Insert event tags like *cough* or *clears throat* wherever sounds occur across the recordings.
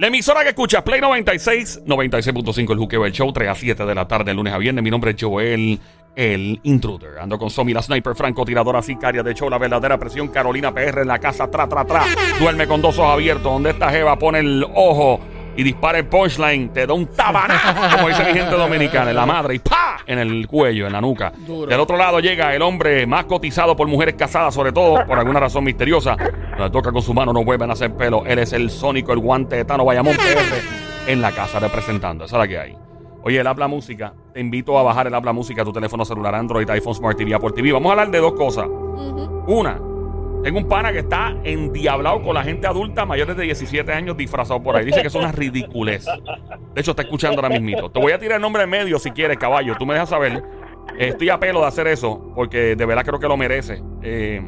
La emisora que escucha Play 96, 96.5 el Juqueo, el show 3 a 7 de la tarde, lunes a viernes. Mi nombre es Joel, el intruder. Ando con Somi, la sniper, francotiradora sicaria de show, la verdadera presión, Carolina PR en la casa, tra, tra, tra. Duerme con dos ojos abiertos, donde esta jeva pone el ojo y dispara el punchline, te da un tabaná, como dice mi gente dominicana, en la madre, y ¡pa! en el cuello, en la nuca. Duro. Del otro lado llega el hombre más cotizado por mujeres casadas, sobre todo por alguna razón misteriosa. La toca con su mano, no vuelven a hacer pelo. Él es el sónico, el guante de Tano Bayamón en la casa representando. Esa es la que hay. Oye, el Habla Música, te invito a bajar el Habla Música a tu teléfono celular Android, iPhone, Smart TV, Apple TV. Vamos a hablar de dos cosas. Una, tengo un pana que está endiablado con la gente adulta mayores de 17 años disfrazado por ahí. Dice que es una ridiculez. De hecho, está escuchando ahora mismito. Te voy a tirar el nombre en medio si quieres, caballo. Tú me dejas saber. Estoy a pelo de hacer eso porque de verdad creo que lo merece. Eh,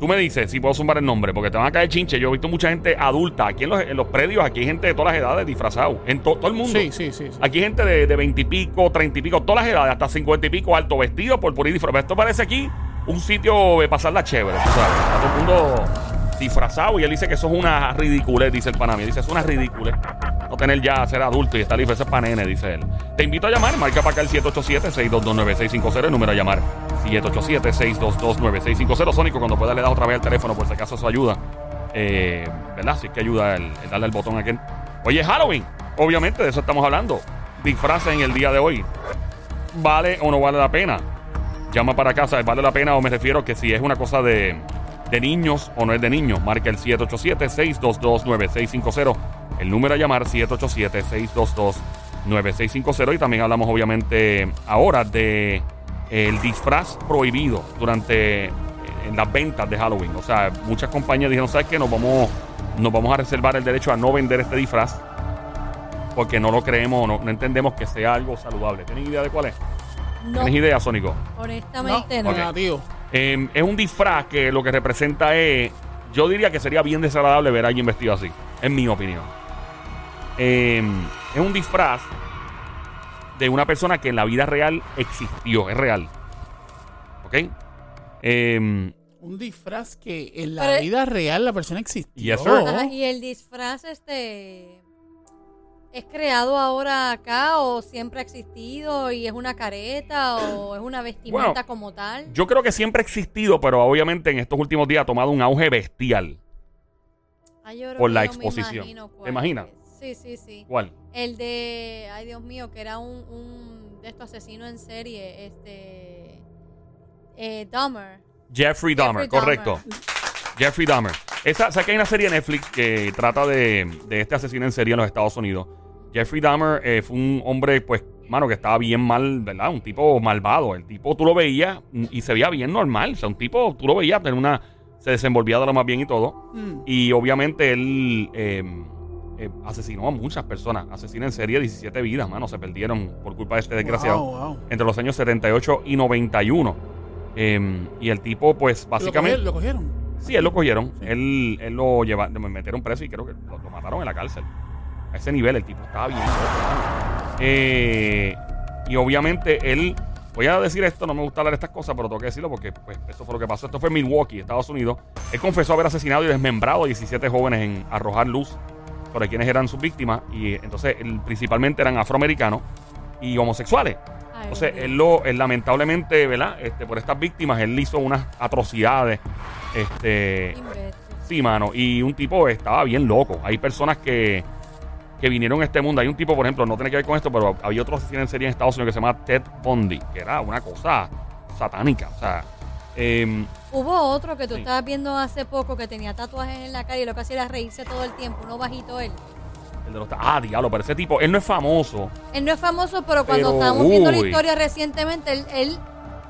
tú me dices si puedo sumar el nombre porque te van a caer chinche. Yo he visto mucha gente adulta aquí en los, en los predios. Aquí hay gente de todas las edades disfrazado. En to- todo el mundo. Sí, sí, sí. sí. Aquí hay gente de, de 20 y pico, 30 y pico, todas las edades, hasta 50 y pico, alto vestido por por ir disfrazado. Esto parece aquí un sitio de pasarla chévere, tú sabes. Está todo el mundo disfrazado y él dice que eso es una ridiculez, dice el panamí. Dice, es una ridiculez no tener ya ser adulto y estar libre. Ese es pa' nene, dice él. Te invito a llamar, marca para acá el 787-622-9650, el número a llamar. 787-622-9650. Sónico, cuando pueda le das otra vez al teléfono, por si acaso eso ayuda. Eh, ¿Verdad? Si es que ayuda el, el darle al botón aquel. Oye, Halloween. Obviamente, de eso estamos hablando. Disfraces en el día de hoy. ¿Vale o no vale la pena? Llama para casa, ¿vale la pena? O me refiero que si es una cosa de, de niños o no es de niños. Marca el 787-622-9650. El número a llamar 787-622-9650. Y también hablamos, obviamente, ahora de el disfraz prohibido durante eh, en las ventas de Halloween. O sea, muchas compañías dijeron, ¿sabes qué? Nos vamos, nos vamos a reservar el derecho a no vender este disfraz porque no lo creemos, no, no entendemos que sea algo saludable. ¿Tienen idea de cuál es? No, ¿Tienes idea, Sónico? honestamente no. Ok. Negativo. Eh, es un disfraz que lo que representa es. Yo diría que sería bien desagradable ver a alguien vestido así, en mi opinión. Eh, es un disfraz de una persona que en la vida real existió, es real. ¿Ok? Eh, Un disfraz que en la Pero- vida real la persona existió. Yes, sir. Ajá, y el disfraz, este, ¿es creado ahora acá o siempre ha existido y es una careta o es una vestimenta Bueno, como tal? yo creo que siempre ha existido, pero obviamente en estos últimos días ha tomado un auge bestial. Ay, yo creo por que la yo me exposición. imagino cuál ¿Te imaginas? Sí, sí, sí. ¿Cuál? El de, ay Dios mío, que era un, un de estos asesinos en serie, este, eh, Dahmer. Jeffrey Dahmer, Jeffrey correcto. Jeffrey Dahmer. Esa, ¿Sabes que hay una serie de Netflix que trata de, de este asesino en serie en los Estados Unidos? Jeffrey Dahmer eh, fue un hombre, pues, mano, que estaba bien mal, ¿verdad? Un tipo malvado. El tipo, tú lo veías y se veía bien normal. O sea, un tipo, tú lo veías, tener una, se desenvolvía de lo más bien y todo. Mm. Y obviamente él eh, eh, asesinó a muchas personas. Asesino en serie, 17 vidas, mano, se perdieron por culpa de este desgraciado Wow, wow. entre los años 78 y 91. Eh, y el tipo, pues, ¿Lo básicamente. cogieron? ¿Lo cogieron? Sí, él lo cogieron. Él, él lo lleva, me metieron preso y creo que lo, lo mataron en la cárcel. A ese nivel, el tipo estaba bien. Eh, y obviamente él. Voy a decir esto, no me gusta hablar de estas cosas, pero tengo que decirlo porque pues, eso fue lo que pasó. Esto fue en Milwaukee, Estados Unidos. Él confesó haber asesinado y desmembrado a 17 jóvenes en arrojar luz sobre quienes eran sus víctimas. Y eh, entonces, él, principalmente eran afroamericanos y homosexuales. Entonces, él lo, él lamentablemente, ¿verdad? Este, por estas víctimas, él hizo unas atrocidades. Este, sí, mano. Y un tipo estaba bien loco. Hay personas que, que vinieron a este mundo. Hay un tipo, por ejemplo, no tiene que ver con esto, pero había otro asesino en serie en Estados Unidos que se llama Ted Bundy, que era una cosa satánica. O sea, em, Hubo otro que tú Sí. estabas viendo hace poco que tenía tatuajes en la calle y lo que hacía era reírse todo el tiempo, uno bajito él. el de los. Ah, diablo, pero ese tipo, él no es famoso. Él no es famoso, pero cuando Pero, estábamos viendo la historia recientemente, él, él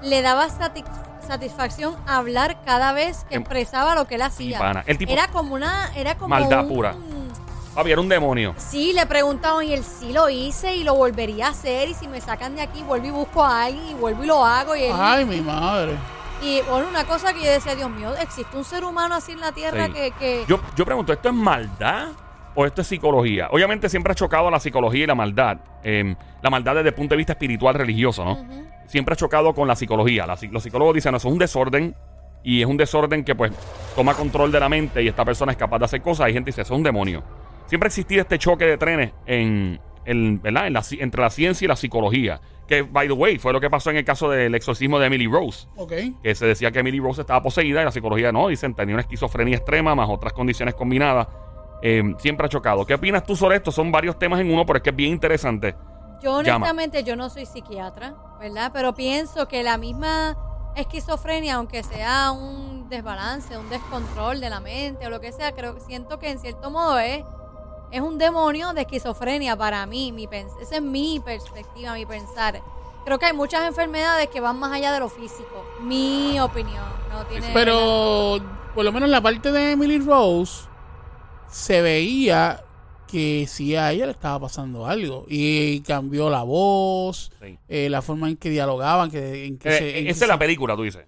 le daba satis- satisfacción hablar cada vez que Em, expresaba lo que él hacía. pana. El tipo- era como una, era como Maldad un- pura. Papi, era un demonio. Sí, le preguntaban y él sí lo hice y lo volvería a hacer y si me sacan de aquí vuelvo y busco a alguien y vuelvo y lo hago y él, Ay, mi madre. y bueno, una cosa que yo decía, Dios mío, existe un ser humano así en la tierra Sí. que, que Yo, yo pregunto, ¿esto es maldad o esto es psicología? Obviamente siempre ha chocado la psicología y la maldad. Eh, la maldad desde el punto de vista espiritual religioso, ¿no? Siempre ha chocado con la psicología. La los psicólogos dicen, no, eso es un desorden y es un desorden que pues toma control de la mente y esta persona es capaz de hacer cosas. Hay gente que dice, eso es un demonio. Siempre ha existido este choque de trenes en, en, ¿verdad? En la ci- entre la ciencia y la psicología. Que, by the way, fue lo que pasó en el caso del exorcismo de Emily Rose. Que se decía que Emily Rose estaba poseída y la psicología no, dicen tenía una esquizofrenia extrema más otras condiciones combinadas. Eh, siempre ha chocado. ¿Qué opinas tú sobre esto? Son varios temas en uno, pero es que es bien interesante. Yo Llama. honestamente yo no soy psiquiatra, ¿verdad? Pero pienso que la misma esquizofrenia, aunque sea un desbalance, un descontrol de la mente o lo que sea, creo siento que en cierto modo es es un demonio de esquizofrenia para mí, mi pens- esa es mi perspectiva, mi pensar. Creo que hay muchas enfermedades que van más allá de lo físico. Mi opinión, no tiene Pero por lo menos la parte de Emily Rose se veía que sí a ella le estaba pasando algo y cambió la voz, Sí. eh, la forma en que dialogaban, que, en que Eh, se- en que esa es la película, tú dices.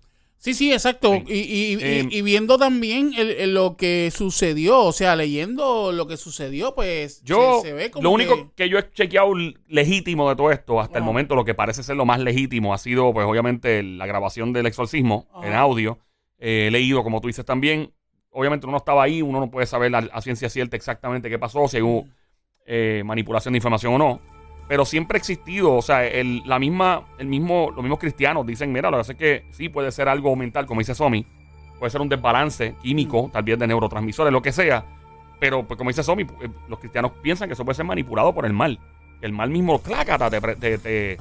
Sí, sí, exacto. Sí. Y, y- y- Eh, y viendo también el- el- lo que sucedió, o sea, leyendo lo que sucedió, pues Yo, se, se ve como lo único que- que... yo he chequeado legítimo de todo esto, hasta el momento, lo que parece ser lo más legítimo, ha sido, pues, obviamente, la grabación del exorcismo Ajá. en audio. Eh, he leído, como tú dices también. Obviamente, uno no estaba ahí, uno no puede saber a, a ciencia cierta exactamente qué pasó, si hubo eh, manipulación de información o no. Pero siempre ha existido, o sea, el, la misma, el mismo, los mismos cristianos dicen, mira, lo que pasa es que sí puede ser algo mental, como dice Somi, puede ser un desbalance químico, tal vez de neurotransmisores, lo que sea. Pero, pues, como dice Somi, eh, los cristianos piensan que eso puede ser manipulado por el mal. El mal mismo, clácata, te, te, te-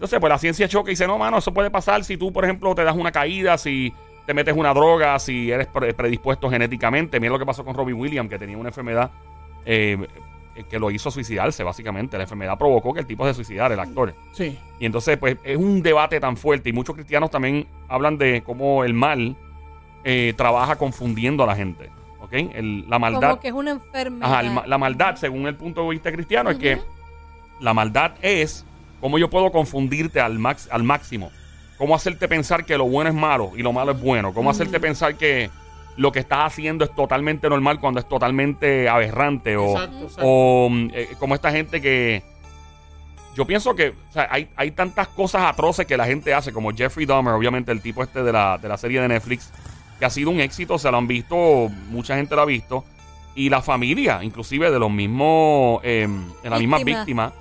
No sé, pues la ciencia choca y dice, no, mano, eso puede pasar si tú, por ejemplo, te das una caída, si te metes una droga, si eres pre- predispuesto genéticamente. Mira lo que pasó con Robbie Williams, que tenía una enfermedad eh, que lo hizo suicidarse, básicamente. La enfermedad provocó que el tipo se suicidara, el actor. Sí. Y entonces, pues, es un debate tan fuerte. Y muchos cristianos también hablan de cómo el mal eh, trabaja confundiendo a la gente. ¿Ok? El- la maldad. como que es una enfermedad. Ajá, el la maldad, según el punto de vista cristiano, es que la maldad es cómo yo puedo confundirte al, max, al máximo. Cómo hacerte pensar que lo bueno es malo y lo malo es bueno. Cómo hacerte pensar que lo que estás haciendo es totalmente normal cuando es totalmente aberrante. O, Exacto, exacto. o mm, eh, como esta gente que... Yo pienso que o sea, hay, hay tantas cosas atroces que la gente hace, como Jeffrey Dahmer, obviamente el tipo este de la, de la serie de Netflix, que ha sido un éxito, se lo han visto, mucha gente lo ha visto, y la familia, inclusive de los mismos, eh, de las mismas víctimas,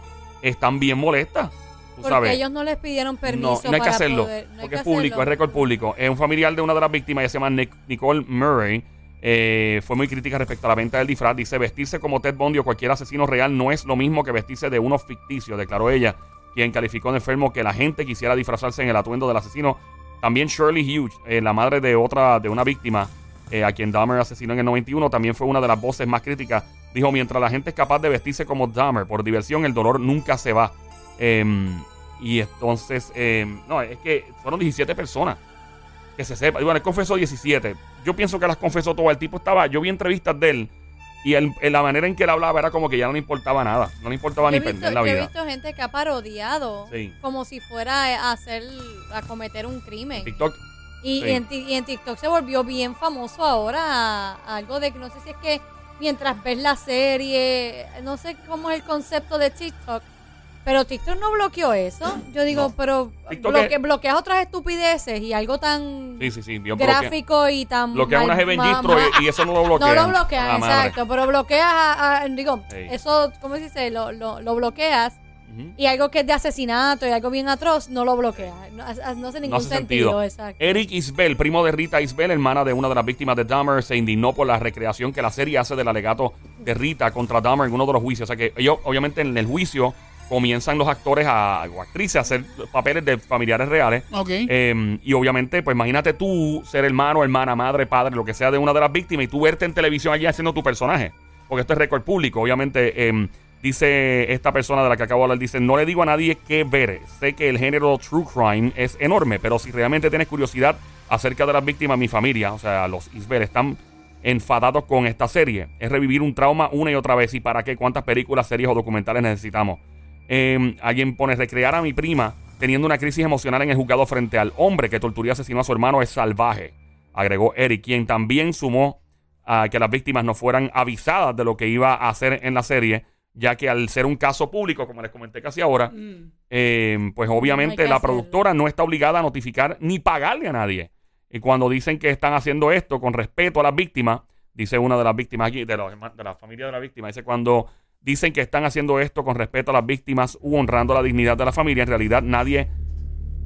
están bien molestas. Porque sabes. ellos no les pidieron No, permiso no hay que hacerlo. poder- no porque que es público, es récord público. Es un familiar de una de las víctimas, ella se llama Nic- Nicole Murray. eh, fue muy crítica respecto a la venta del disfraz. Dice: vestirse como Ted Bundy o cualquier asesino real no es lo mismo que vestirse de uno ficticio, declaró ella, quien calificó de enfermo que la gente quisiera disfrazarse en el atuendo del asesino. También Shirley Hughes, eh, la madre de otra, de una víctima, eh, a quien Dahmer asesinó en el 91, también fue una de las voces más críticas. Dijo: mientras la gente es capaz de vestirse como Dahmer por diversión, el dolor nunca se va. Em, y entonces, em, no, es que fueron 17 personas. Que se sepa. Y bueno, él confesó 17. Yo pienso que las confesó todo. El tipo estaba, yo vi entrevistas de él y él- en la manera en que él hablaba era como que ya no le importaba nada. No le importaba Yo ni perder la yo he vida. visto gente que ha parodiado Sí. como si fuera a hacer a cometer un crimen. TikTok. Y, Sí. y en, ti- y en TikTok se volvió bien famoso ahora a- a algo de que no sé si es que mientras ves la serie, no sé cómo es el concepto de TikTok, pero TikTok no bloqueó eso. Yo digo, No. pero bloque- es- bloqueas otras estupideces y algo tan Sí, sí, sí. Bloquea, gráfico y tan bloquea mal- unas Heaven ma- Gistro ma- y, y eso no lo bloquea. *laughs* no lo bloqueas, madre. exacto, pero bloqueas, a- a- digo, eso, ¿cómo se dice? Lo, lo, lo bloqueas y algo que es de asesinato y algo bien atroz, no lo bloqueas. No, ha- no hace ningún hace sentido, sentido. exacto. Eric Isbell, primo de Rita Isbell, hermana de una de las víctimas de Dahmer, se indignó por la recreación que la serie hace del alegato de Rita contra Dahmer en uno de los juicios. O sea que ellos, obviamente, en el juicio comienzan los actores a, o actrices a hacer papeles de familiares reales. Ok. Eh, y obviamente, pues imagínate tú ser hermano, hermana, madre, padre, lo que sea de una de las víctimas y tú verte en televisión allí haciendo tu personaje. Porque esto es récord público. Obviamente, eh, dice esta persona de la que acabo de hablar, dice, no le digo a nadie qué ver. Sé que el género true crime es enorme, pero si realmente tienes curiosidad acerca de las víctimas, mi familia, o sea, los Isbel, están enfadados con esta serie. Es revivir un trauma una y otra vez. ¿Y para qué? ¿Cuántas películas, series o documentales necesitamos? Eh, alguien pone recrear a mi prima teniendo una crisis emocional en el juzgado frente al hombre que torturó y asesinó a su hermano es salvaje, agregó Eric, quien también sumó a que las víctimas no fueran avisadas de lo que iba a hacer en la serie, ya que al ser un caso público, como les comenté casi ahora, Mm. eh, pues obviamente la hacerlo. productora no está obligada a notificar ni pagarle a nadie. Y cuando dicen que están haciendo esto con respeto a las víctimas, Dice una de las víctimas aquí, de, herma- de la familia de la víctima, dice cuando dicen que están haciendo esto con respeto a las víctimas u honrando la dignidad de la familia, en realidad nadie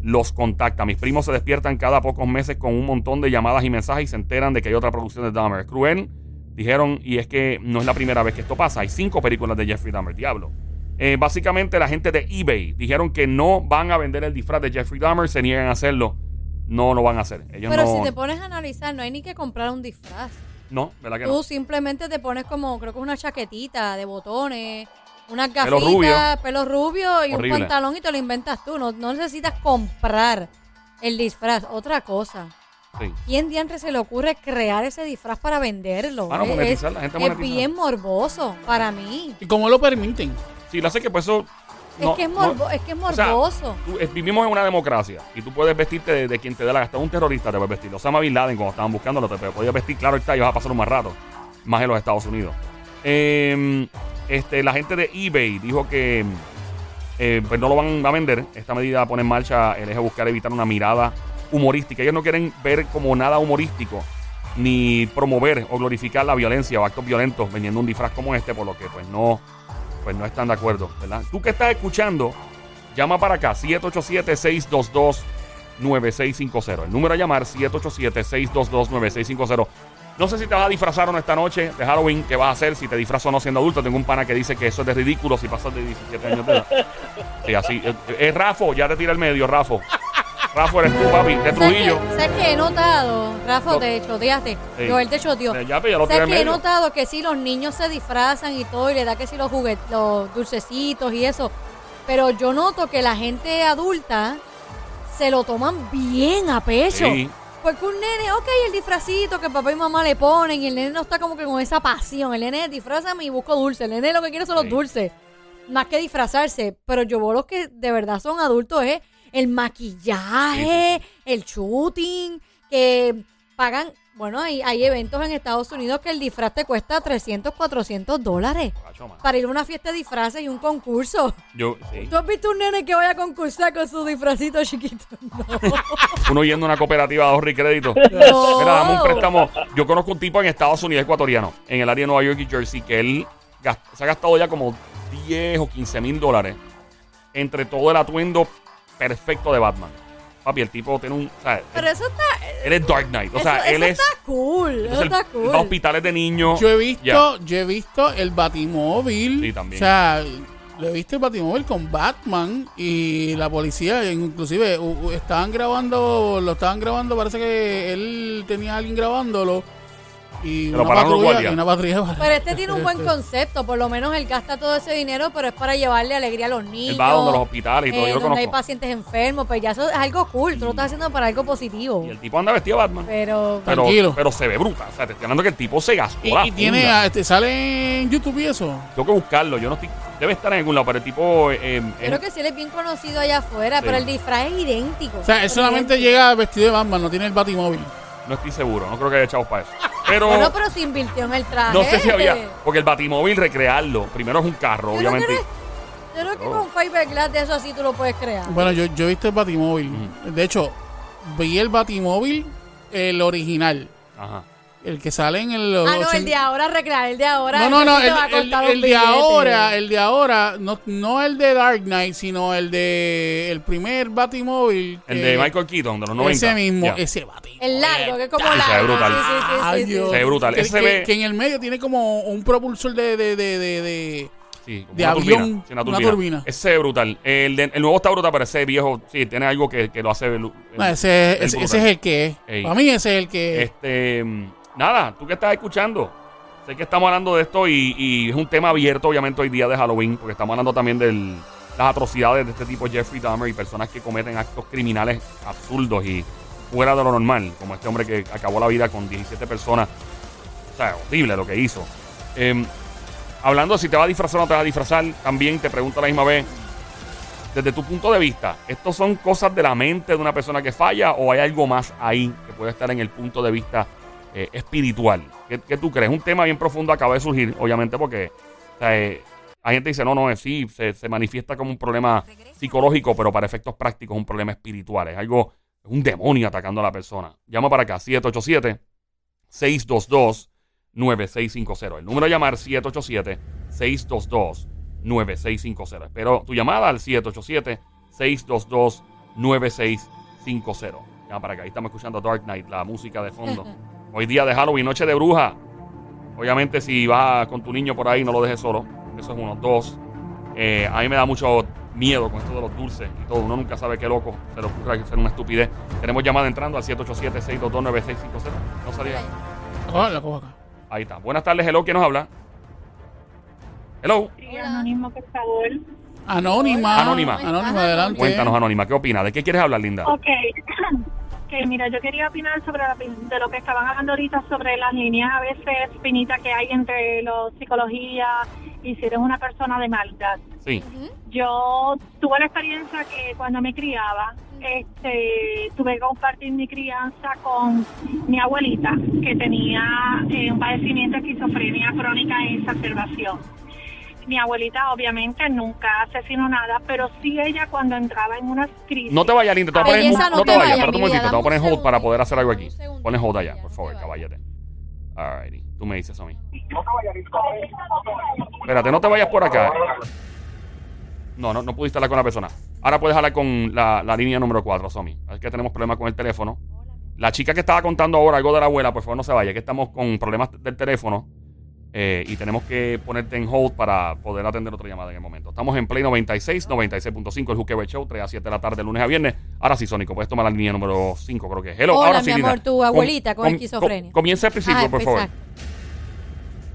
los contacta. Mis primos se despiertan cada pocos meses con un montón de llamadas y mensajes y se enteran de que hay otra producción de Dahmer. Cruel, dijeron, y es que no es la primera vez que esto pasa. Hay cinco películas de Jeffrey Dahmer, diablo. Eh, básicamente la gente de eBay dijeron que no van a vender el disfraz de Jeffrey Dahmer, se niegan a hacerlo. No lo van a hacer. Ellos Pero no, si te pones a analizar, no hay ni que comprar un disfraz. No, ¿verdad que Tú no? simplemente te pones como, creo que una chaquetita de botones, unas Pelo gafitas, pelo rubio y Horrible. un pantalón y te lo inventas tú. No, no necesitas comprar el disfraz. Otra cosa. Sí. ¿Quién diantre se le ocurre crear ese disfraz para venderlo? Ah, no, Es- monetizar, la gente es, monetiza. bien morboso para mí. ¿Y cómo lo permiten? Sí, lo hace que pues eso... no- es, que es, no- morbo- es que es o sea, morboso. tú- vivimos en una democracia y tú puedes vestirte de, de quien te dé la gana. Hasta un terrorista te puedes vestir. Osama Bin Laden, cuando estaban buscándolo, te podías vestir. Claro está, y vas a pasar un más rato. Más en los Estados Unidos. Eh, este, la gente de eBay dijo que eh, pues no lo van a vender. Esta medida pone en marcha el eje de buscar evitar una mirada humorística. Ellos no quieren ver como nada humorístico ni promover o glorificar la violencia o actos violentos vendiendo un disfraz como este, por lo que pues no, pues no están de acuerdo, ¿verdad? Tú que estás escuchando, llama para acá, 787-622-9650. El número a llamar, 787-622-9650. No sé si te vas a disfrazar o no esta noche de Halloween, ¿qué vas a hacer? Si te disfrazas o no siendo adulto. Tengo un pana que dice que eso es de ridículo si pasas de 17 años de edad. Sí, así. Es eh, Rafo, ya te tira el medio, Rafo. Rafo eres tú, papi, de ¿Sabes Trujillo. que, ¿Sabes que he notado? Rafa, No. te choteaste. Sí. Joel te choteó. Eh, Ya, pero ya lo tira ¿Sabes que he medio. notado que sí, los niños se disfrazan y todo, y le da que sí los juguetes, los dulcecitos y eso. Pero yo noto que la gente adulta se lo toman bien a pecho. Sí. Porque un nene, ok, el disfrazito que papá y mamá le ponen, y el nene no está como que con esa pasión. El nene disfraza y busco dulce. El nene lo que quiere son Sí. los dulces. Más que disfrazarse. Pero yo veo los que de verdad son adultos, es el maquillaje, el shooting, que pagan. Bueno, hay, hay eventos en Estados Unidos que el disfraz te cuesta 300, 400 dólares para ir a una fiesta de disfraces y un concurso. Yo, sí. ¿Tú has visto un nene que vaya a concursar con su disfrazito chiquito? *laughs* No. *laughs* Uno yendo a una cooperativa de ahorro y crédito. *laughs* No. Mira, dame un préstamo. Yo conozco un tipo en Estados Unidos ecuatoriano, en el área de Nueva York y Jersey, que él se ha gastado ya como 10 o 15 mil dólares entre todo el atuendo perfecto de Batman. Papi, el tipo tiene un. O sea, Pero eso está. él es Dark Knight. O sea, eso, él eso es. está cool. Eso está cool. hospitales de niños. Yo he visto, yo he visto el Batimóvil. Sí, también. O sea, lo he visto el Batimóvil con Batman y la policía, inclusive u- u- estaban grabando, lo estaban grabando, parece que él tenía a alguien grabándolo y una patrulla, y una patrulla. Pero este tiene un buen concepto, por lo menos él gasta todo ese dinero, pero es para llevarle alegría a los niños. Él va a donde los hospitales y todo. eh, yo lo donde hay pacientes enfermos, pues ya eso es algo cool, tú lo estás haciendo para algo positivo. Y el tipo anda vestido de Batman. Pero Pero, Tranquilo. pero se ve bruta. O sea, te estoy hablando que el tipo se gastó. Y, la y tiene, funda. a- este, sale en YouTube y eso. Tengo que buscarlo. Yo no estoy. Debe estar en algún lado, pero el tipo. eh, creo que sí él es bien conocido allá afuera, Sí. pero el disfraz es idéntico. O sea, él Es solamente idéntico. llega vestido de Batman, no tiene el Batimóvil. No estoy seguro. No creo que haya echado para eso. Pero. Bueno, pero se invirtió en el traje. No sé si había. Porque el batimóvil, recrearlo. Primero es un carro, Yo creo que obviamente. eres- Yo creo que Oh. con fiberglass de eso así tú lo puedes crear. Bueno, yo, yo he visto el Batimóvil. De hecho, vi el Batimóvil, el original. Ajá. El que sale en el. ah, no, el de ahora recrear, el de ahora. No, no, no, el, el- de ahora, el de ahora, no, no el de Dark Knight, sino el de el primer Batimóvil. El de Michael Keaton, de los 90. Ese mismo, ese Batimóvil. El largo, que es como se ve largo. brutal. Sí, sí, sí, sí, Ay, sí. Dios. Se ve brutal. Que, Ese se que- ve- que en el medio tiene como un propulsor de, de, de, de, de- Sí, como de una avión, turbina. Sí, una una turbina. Ese se ve brutal. El, de- el nuevo está brutal, pero ese viejo, sí, tiene algo que, que lo hace. No, ese, el ese, es el que es. Ey. Para mí ese es el que es. Este, mm, nada, tú que estás escuchando. Sé que estamos hablando de esto y, es un tema abierto, obviamente, hoy día de Halloween, porque estamos hablando también de las atrocidades de este tipo Jeffrey Dahmer y personas que cometen actos criminales absurdos y fuera de lo normal, como este hombre que acabó la vida con 17 personas. O sea, horrible lo que hizo. Em, hablando de si te va a disfrazar o no te va a disfrazar, también te pregunto a la misma vez, desde tu punto de vista, ¿estos son cosas de la mente de una persona que falla o hay algo más ahí que puede estar en el punto de vista eh, espiritual? ¿Qué, tú crees? Un tema bien profundo acaba de surgir, obviamente, porque o eh, hay gente dice, no, no, es sí, se, se manifiesta como un problema psicológico, pero para efectos prácticos es un problema espiritual. Es algo, es un demonio atacando a la persona. Llama para acá, 787 622 9650. El número a llamar 787-622-9650. Espero tu llamada al 787-622-9650. Ya para acá, ahí estamos escuchando Dark Knight, la música de fondo. *laughs* Hoy día de Halloween, noche de bruja. Obviamente si vas con tu niño por ahí, no lo dejes solo. Eso es uno. Dos, eh, a mí me da mucho miedo con esto de los dulces y todo. Uno nunca sabe qué loco se le ocurre hacer una estupidez. Tenemos llamada entrando al 787-622-9650. No salía. La cojo acá. Ahí está. Buenas tardes, hello, ¿quién nos habla? Hello. Sí, Hola. anónimo, por favor. Anónima. Anónima. Anónima, adelante. Cuéntanos, Anónima, ¿qué opinas? ¿De qué quieres hablar, linda? Ok. *clears throat* que mira, yo quería opinar sobre la- de lo que estaban hablando ahorita sobre las líneas a veces finitas que hay entre la psicología y si eres una persona de maldad. Sí. Yo tuve la experiencia que cuando me criaba, este, tuve que compartir mi crianza con mi abuelita, que tenía eh, un padecimiento de esquizofrenia crónica e exacerbación. Mi abuelita obviamente nunca asesinó nada, pero sí ella cuando entraba en unas crisis... No te vayas, linda. Te voy a poner en Belleza, no No te te vayas, vayas, espérate un momentito. Te voy a poner hold para poder hacer algo aquí. dame un segundito, Pon en hold allá, por no favor, te vayas. caballete. Alrighty. Tú me dices a mí. Espérate, no te vayas por acá. No, no, no pudiste hablar con la persona. Ahora puedes hablar con la, la línea número 4, Somi. Es que tenemos problemas con el teléfono. La chica que estaba contando ahora algo de la abuela, por favor no se vaya, que estamos con problemas del teléfono eh, y tenemos que ponerte en hold para poder atender otra llamada en el momento. Estamos en Play 96, 96.5, el Juqueo Show, 3 a 7 de la tarde, lunes a viernes. Ahora sí, Sónico, puedes tomar la línea número 5, creo que es. Hello, Hola, ahora mi sí, amor, linda. tu abuelita con esquizofrenia. comienza al principio, Ah, por favor.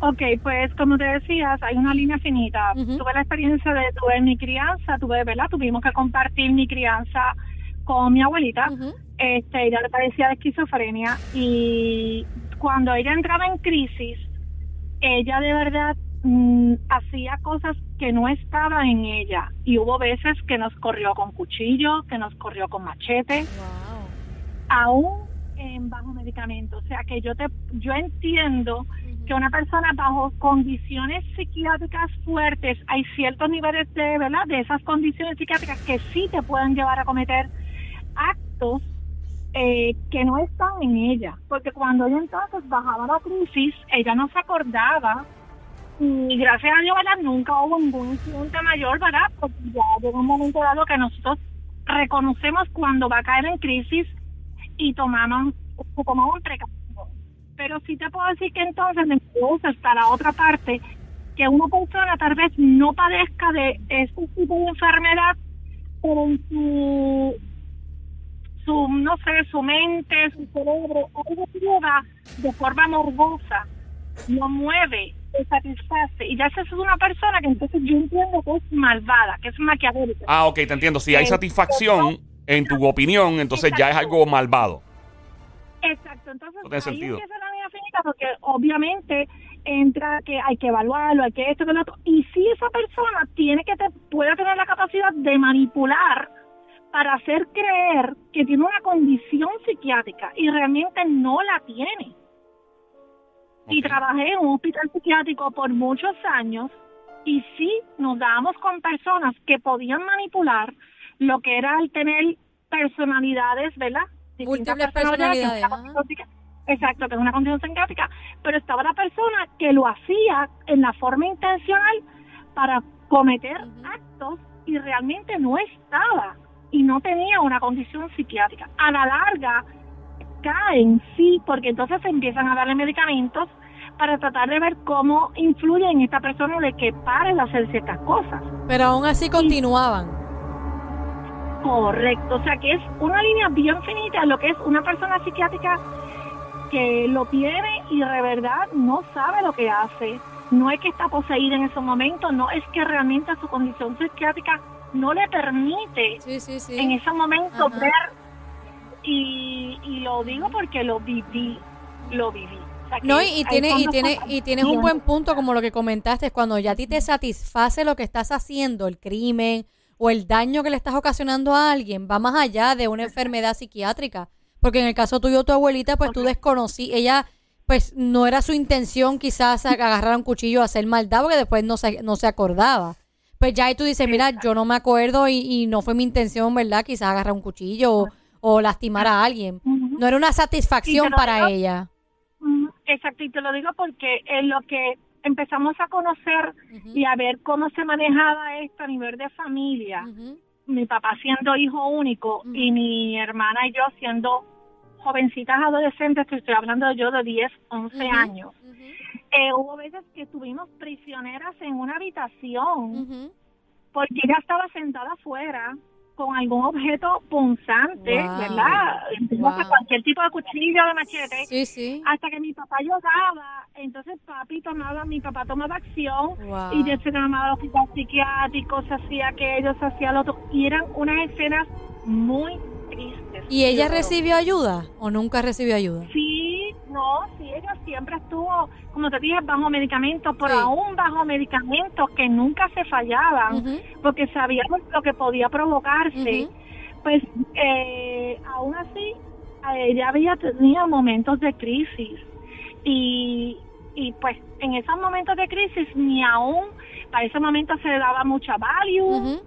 Ok, pues como te decías, hay una línea finita. Tuve la experiencia de tuve mi crianza, tuve, ¿verdad? Tuvimos que compartir mi crianza con mi abuelita. Este, ella le padecía de esquizofrenia y cuando ella entraba en crisis, ella de verdad mm, hacía cosas que no estaban en ella y hubo veces que nos corrió con cuchillo, que nos corrió con machete Wow. aún en bajo medicamento. O sea que yo te, yo entiendo que una persona bajo condiciones psiquiátricas fuertes, hay ciertos niveles de, ¿verdad? De esas condiciones psiquiátricas que sí te pueden llevar a cometer actos eh, que no están en ella. Porque cuando ella entonces bajaba la crisis, ella no se acordaba y gracias a Dios, ¿verdad? Nunca hubo ningún incidente mayor, ¿verdad? Porque ya llega un momento dado que nosotros reconocemos cuando va a caer en crisis y tomamos, tomamos precaución. Pero sí te puedo decir que entonces entonces está la otra parte, que una persona tal vez no padezca de este tipo de enfermedad, pero en su, su, no sé, su mente, su cerebro, algo lleva de forma morbosa, lo mueve, lo satisface. Y ya esa es una persona que entonces yo entiendo que es malvada, que es maquiavélica. Ah, ok, te entiendo. Si hay Eh, satisfacción en tu opinión, entonces ya es algo malvado. Exacto, entonces No tiene ahí sentido. empieza la línea finita porque obviamente entra que hay que evaluarlo, hay que esto, que lo otro. Y si esa persona tiene que te, puede tener la capacidad de manipular para hacer creer que tiene una condición psiquiátrica y realmente no la tiene. Y trabajé en un hospital psiquiátrico por muchos años y sí nos dábamos con personas que podían manipular lo que era el tener personalidades, ¿verdad? Múltiples personalidades, Exacto, que es una condición psiquiátrica, pero estaba la persona que lo hacía en la forma intencional para cometer actos y realmente no estaba y no tenía una condición psiquiátrica. A la larga caen, sí, porque entonces empiezan a darle medicamentos para tratar de ver cómo influye en esta persona de que pare de hacer ciertas cosas. Pero aún así continuaban. Correcto, o sea que es una línea bien finita lo que es una persona psiquiátrica que lo tiene y de verdad no sabe lo que hace. No es que está poseída en ese momento, no es que realmente su condición psiquiátrica no le permite Sí, sí, sí. en ese momento Ajá. ver y, y lo digo porque lo viví, lo viví. O sea que No, y, tiene, y tiene, y tienes un buen punto como lo que comentaste, es cuando ya a ti te satisface lo que estás haciendo, el crimen o el daño que le estás ocasionando a alguien, va más allá de una enfermedad psiquiátrica. Porque en el caso tuyo, tu abuelita, pues tú desconocí, ella, pues no era su intención quizás agarrar un cuchillo a hacer maldad, porque después no se, no se acordaba. Pues ya ahí tú dices, mira, yo no me acuerdo y, y no fue mi intención, ¿verdad? Quizás agarrar un cuchillo o, o lastimar a alguien. No era una satisfacción te para digo- ella. Exacto, y te lo digo porque en lo que empezamos a conocer y a ver cómo se manejaba esto a nivel de familia, mi papá siendo hijo único y mi hermana y yo siendo jovencitas adolescentes, que estoy hablando yo de 10, 11 Ujú. años, eh, hubo veces que estuvimos prisioneras en una habitación porque ella estaba sentada afuera con algún objeto punzante, Wow. ¿verdad? Wow. Cualquier tipo de cuchillo, de machete. Sí, sí. Hasta que mi papá lloraba, entonces papi tomaba, mi papá tomaba acción Wow. y ya se llamaba al hospital psiquiátrico, se hacía aquello, se hacía lo otro, y eran unas escenas muy tristes. ¿Y ella Yo- recibió ayuda o nunca recibió ayuda? Sí, no, sí, siempre estuvo, como te dije, bajo medicamentos, pero Sí. aún bajo medicamentos que nunca se fallaban, porque sabíamos lo que podía provocarse. Pues eh, aún así, eh, ella había tenido momentos de crisis. Y, y pues en esos momentos de crisis ni aún para esos momentos se le daba mucha value,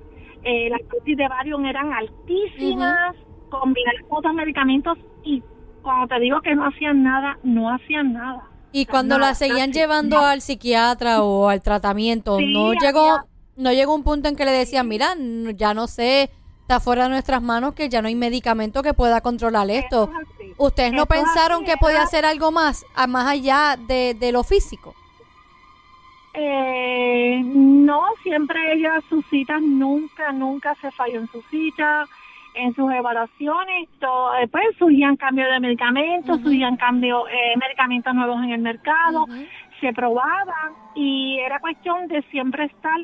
eh, las dosis de Valium eran altísimas, combinar con otros medicamentos y cuando te digo que no hacían nada, no hacían nada. Y cuando nada, la seguían llevando nada. al psiquiatra o al tratamiento, Sí, no llegó, había- no llegó un punto en que le decían, mira, ya no sé, está fuera de nuestras manos que ya no hay medicamento que pueda controlar esto. Es. ¿Ustedes no Eso pensaron que podía hacer algo más, más allá de, de lo físico? Eh, no, siempre ella, sus citas, nunca, nunca se falló en sus citas, en sus evaluaciones, todo, eh, pues surgían cambios de medicamentos, surgían cambios, eh, medicamentos nuevos en el mercado, se probaban y era cuestión de siempre estar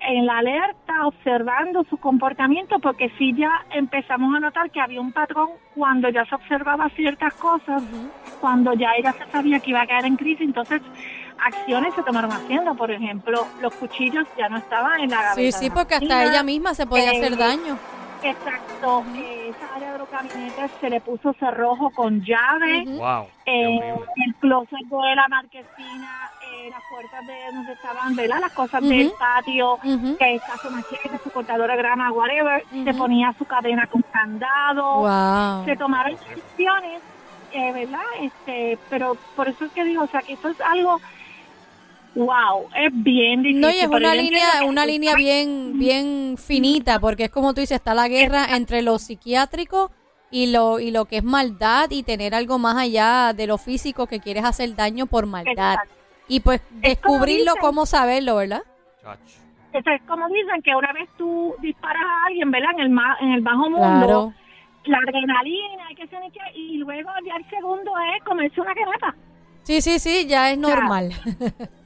en la alerta, observando su comportamiento, porque sí ya empezamos a notar que había un patrón cuando ya se observaba ciertas cosas, cuando ya ella se sabía que iba a caer en crisis, entonces acciones se tomaron haciendo, por ejemplo, los cuchillos ya no estaban en la gaveta. Sí, sí, porque hasta ella misma se podía eh, hacer daño. Exacto, eh, esa área de los gabinetes se le puso cerrojo con llave. Wow. Eh, el closet de la marquesina, eh, las puertas de donde estaban, ¿verdad? Las cosas del patio, que está su machete, su cortadora de grama, whatever, se ponía su cadena con candado, Wow. se tomaron decisiones, eh, ¿verdad? Este, pero por eso es que digo, o sea, que esto es algo, wow, es bien difícil. No, y es una línea, una línea bien, bien finita, porque es como tú dices, está la guerra entre lo psiquiátrico y lo, y lo que es maldad y tener algo más allá de lo físico que quieres hacer daño por maldad. Exacto. Y pues descubrirlo, dicen. cómo saberlo, ¿verdad? Eso es como dicen que una vez tú disparas a alguien, ¿verdad? En el, ma- en el bajo mundo, Claro. la adrenalina, hay que ser y luego ya el segundo es comerse una querata. Sí, sí, sí, ya es normal. *laughs*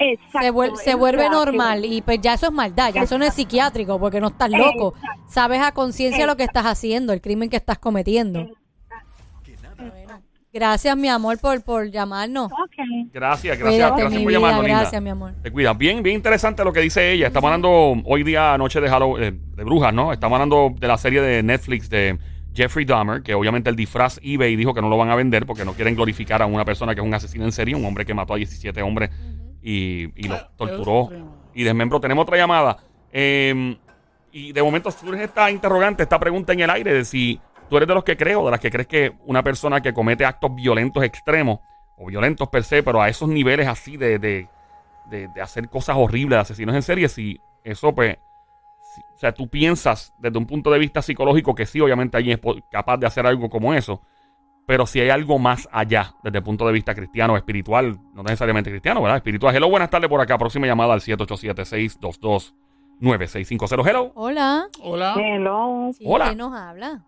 Exacto. se vuelve, se normal y pues ya eso es maldad, ya eso no es psiquiátrico porque no estás loco. Exacto. Sabes a conciencia lo que estás haciendo, el crimen que estás cometiendo. Gracias, mi amor, por, por llamarnos. Ok. Gracias, gracias, Cuídate, gracias por llamarnos, linda. gracias, mi amor. Te cuida. Bien, bien interesante lo que dice ella. Estamos hablando hoy día, noche de Halloween, eh, de brujas, ¿no? Estamos hablando de la serie de Netflix de Jeffrey Dahmer, que obviamente el disfraz eBay dijo que no lo van a vender porque no quieren glorificar a una persona que es un asesino en serie, un hombre que mató a 17 hombres y, y los torturó y desmembró. Tenemos otra llamada. Eh, y de momento surge esta interrogante, esta pregunta en el aire de si tú eres de los que crees o de las que crees que una persona que comete actos violentos extremos o violentos per se, pero a esos niveles así de, de, de- de hacer cosas horribles, de asesinos en serie, si eso pues, si- o sea, tú piensas desde un punto de vista psicológico que sí, obviamente alguien es capaz de hacer algo como eso, pero si hay algo más allá desde el punto de vista cristiano o espiritual, no necesariamente cristiano, ¿verdad? Espiritual. Hello, buenas tardes por acá. Próxima llamada al 787-622-9650. Hello. Hola. Hola. Hello, Sí, Hola. ¿Quién nos habla?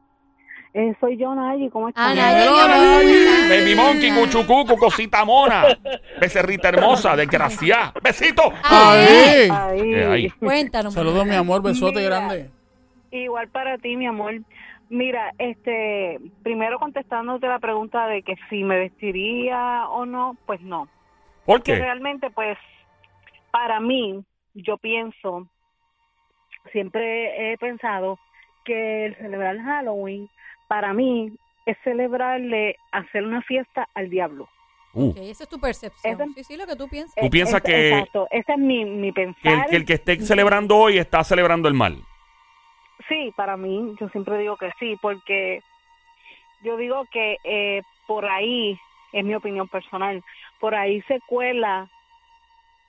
eh, soy yo, Nayi, ¿cómo Ah, estás? Nayi, Hello, hola, Nayi. ¿cómo estás? Baby Monkey, cuchucucu, cosita mona. Becerrita hermosa, desgraciada. Besito. Ahí. Ahí. Eh, ahí. Cuéntanos. Saludos, mi amor. Besote Mira. grande. Igual para ti, mi amor. Mira, este, primero contestándote la pregunta de que si me vestiría o no, pues no. ¿Por Que qué? realmente, pues, para mí, yo pienso, siempre he pensado que el celebrar Halloween, para mí, es celebrarle, hacer una fiesta al diablo. Uh, Ok, esa es tu percepción. Ese- Sí, sí, lo que tú piensas. ¿Tú Es- piensas es- que- Exacto, ese es mi, mi que, el, pensar. que el que esté celebrando hoy está celebrando el mal. Sí, para mí, yo siempre digo que sí, porque yo digo que eh, por ahí es mi opinión personal. Por ahí se cuela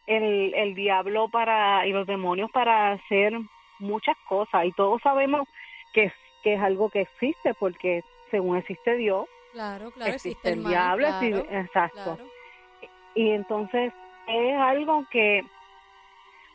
el, el diablo para y los demonios para hacer muchas cosas y todos sabemos que, es- que es algo que existe porque según existe Dios, Claro, claro, existe, existe, el mal, diablo, claro, existe- exacto. claro. Y entonces es algo que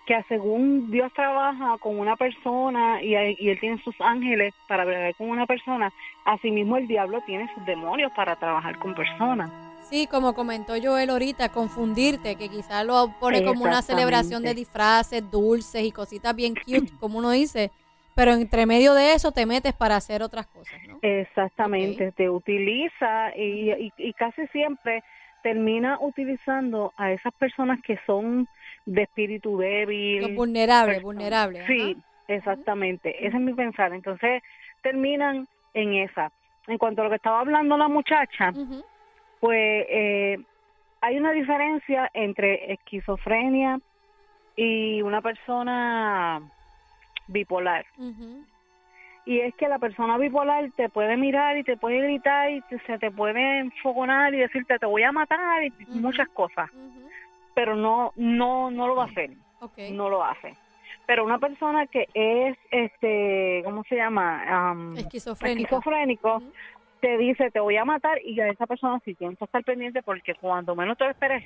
que según Dios trabaja con una persona y, y él tiene sus ángeles para bregar con una persona, asimismo el diablo tiene sus demonios para trabajar con personas. Sí, como comentó Joel ahorita, confundirte, que quizás lo pone como una celebración de disfraces, dulces y cositas bien cute, como uno dice, pero entre medio de eso te metes para hacer otras cosas, ¿no? Exactamente, te utiliza y, y, y casi siempre termina utilizando a esas personas que son de espíritu débil. Los vulnerables, vulnerables. Sí, exactamente. Ese es mi pensar. Entonces terminan en esa. En cuanto a lo que estaba hablando la muchacha, pues eh, hay una diferencia entre esquizofrenia y una persona bipolar. Y es que la persona bipolar te puede mirar y te puede gritar y te- se te puede enfogonar y decirte te voy a matar y muchas cosas, pero no no no lo va a hacer, no lo hace. Pero una persona que es este, ¿cómo se llama? Am, Esquizofrénica. esquizofrénico te dice te voy a matar y a esa persona sí tienes que estar pendiente porque cuando menos te lo esperes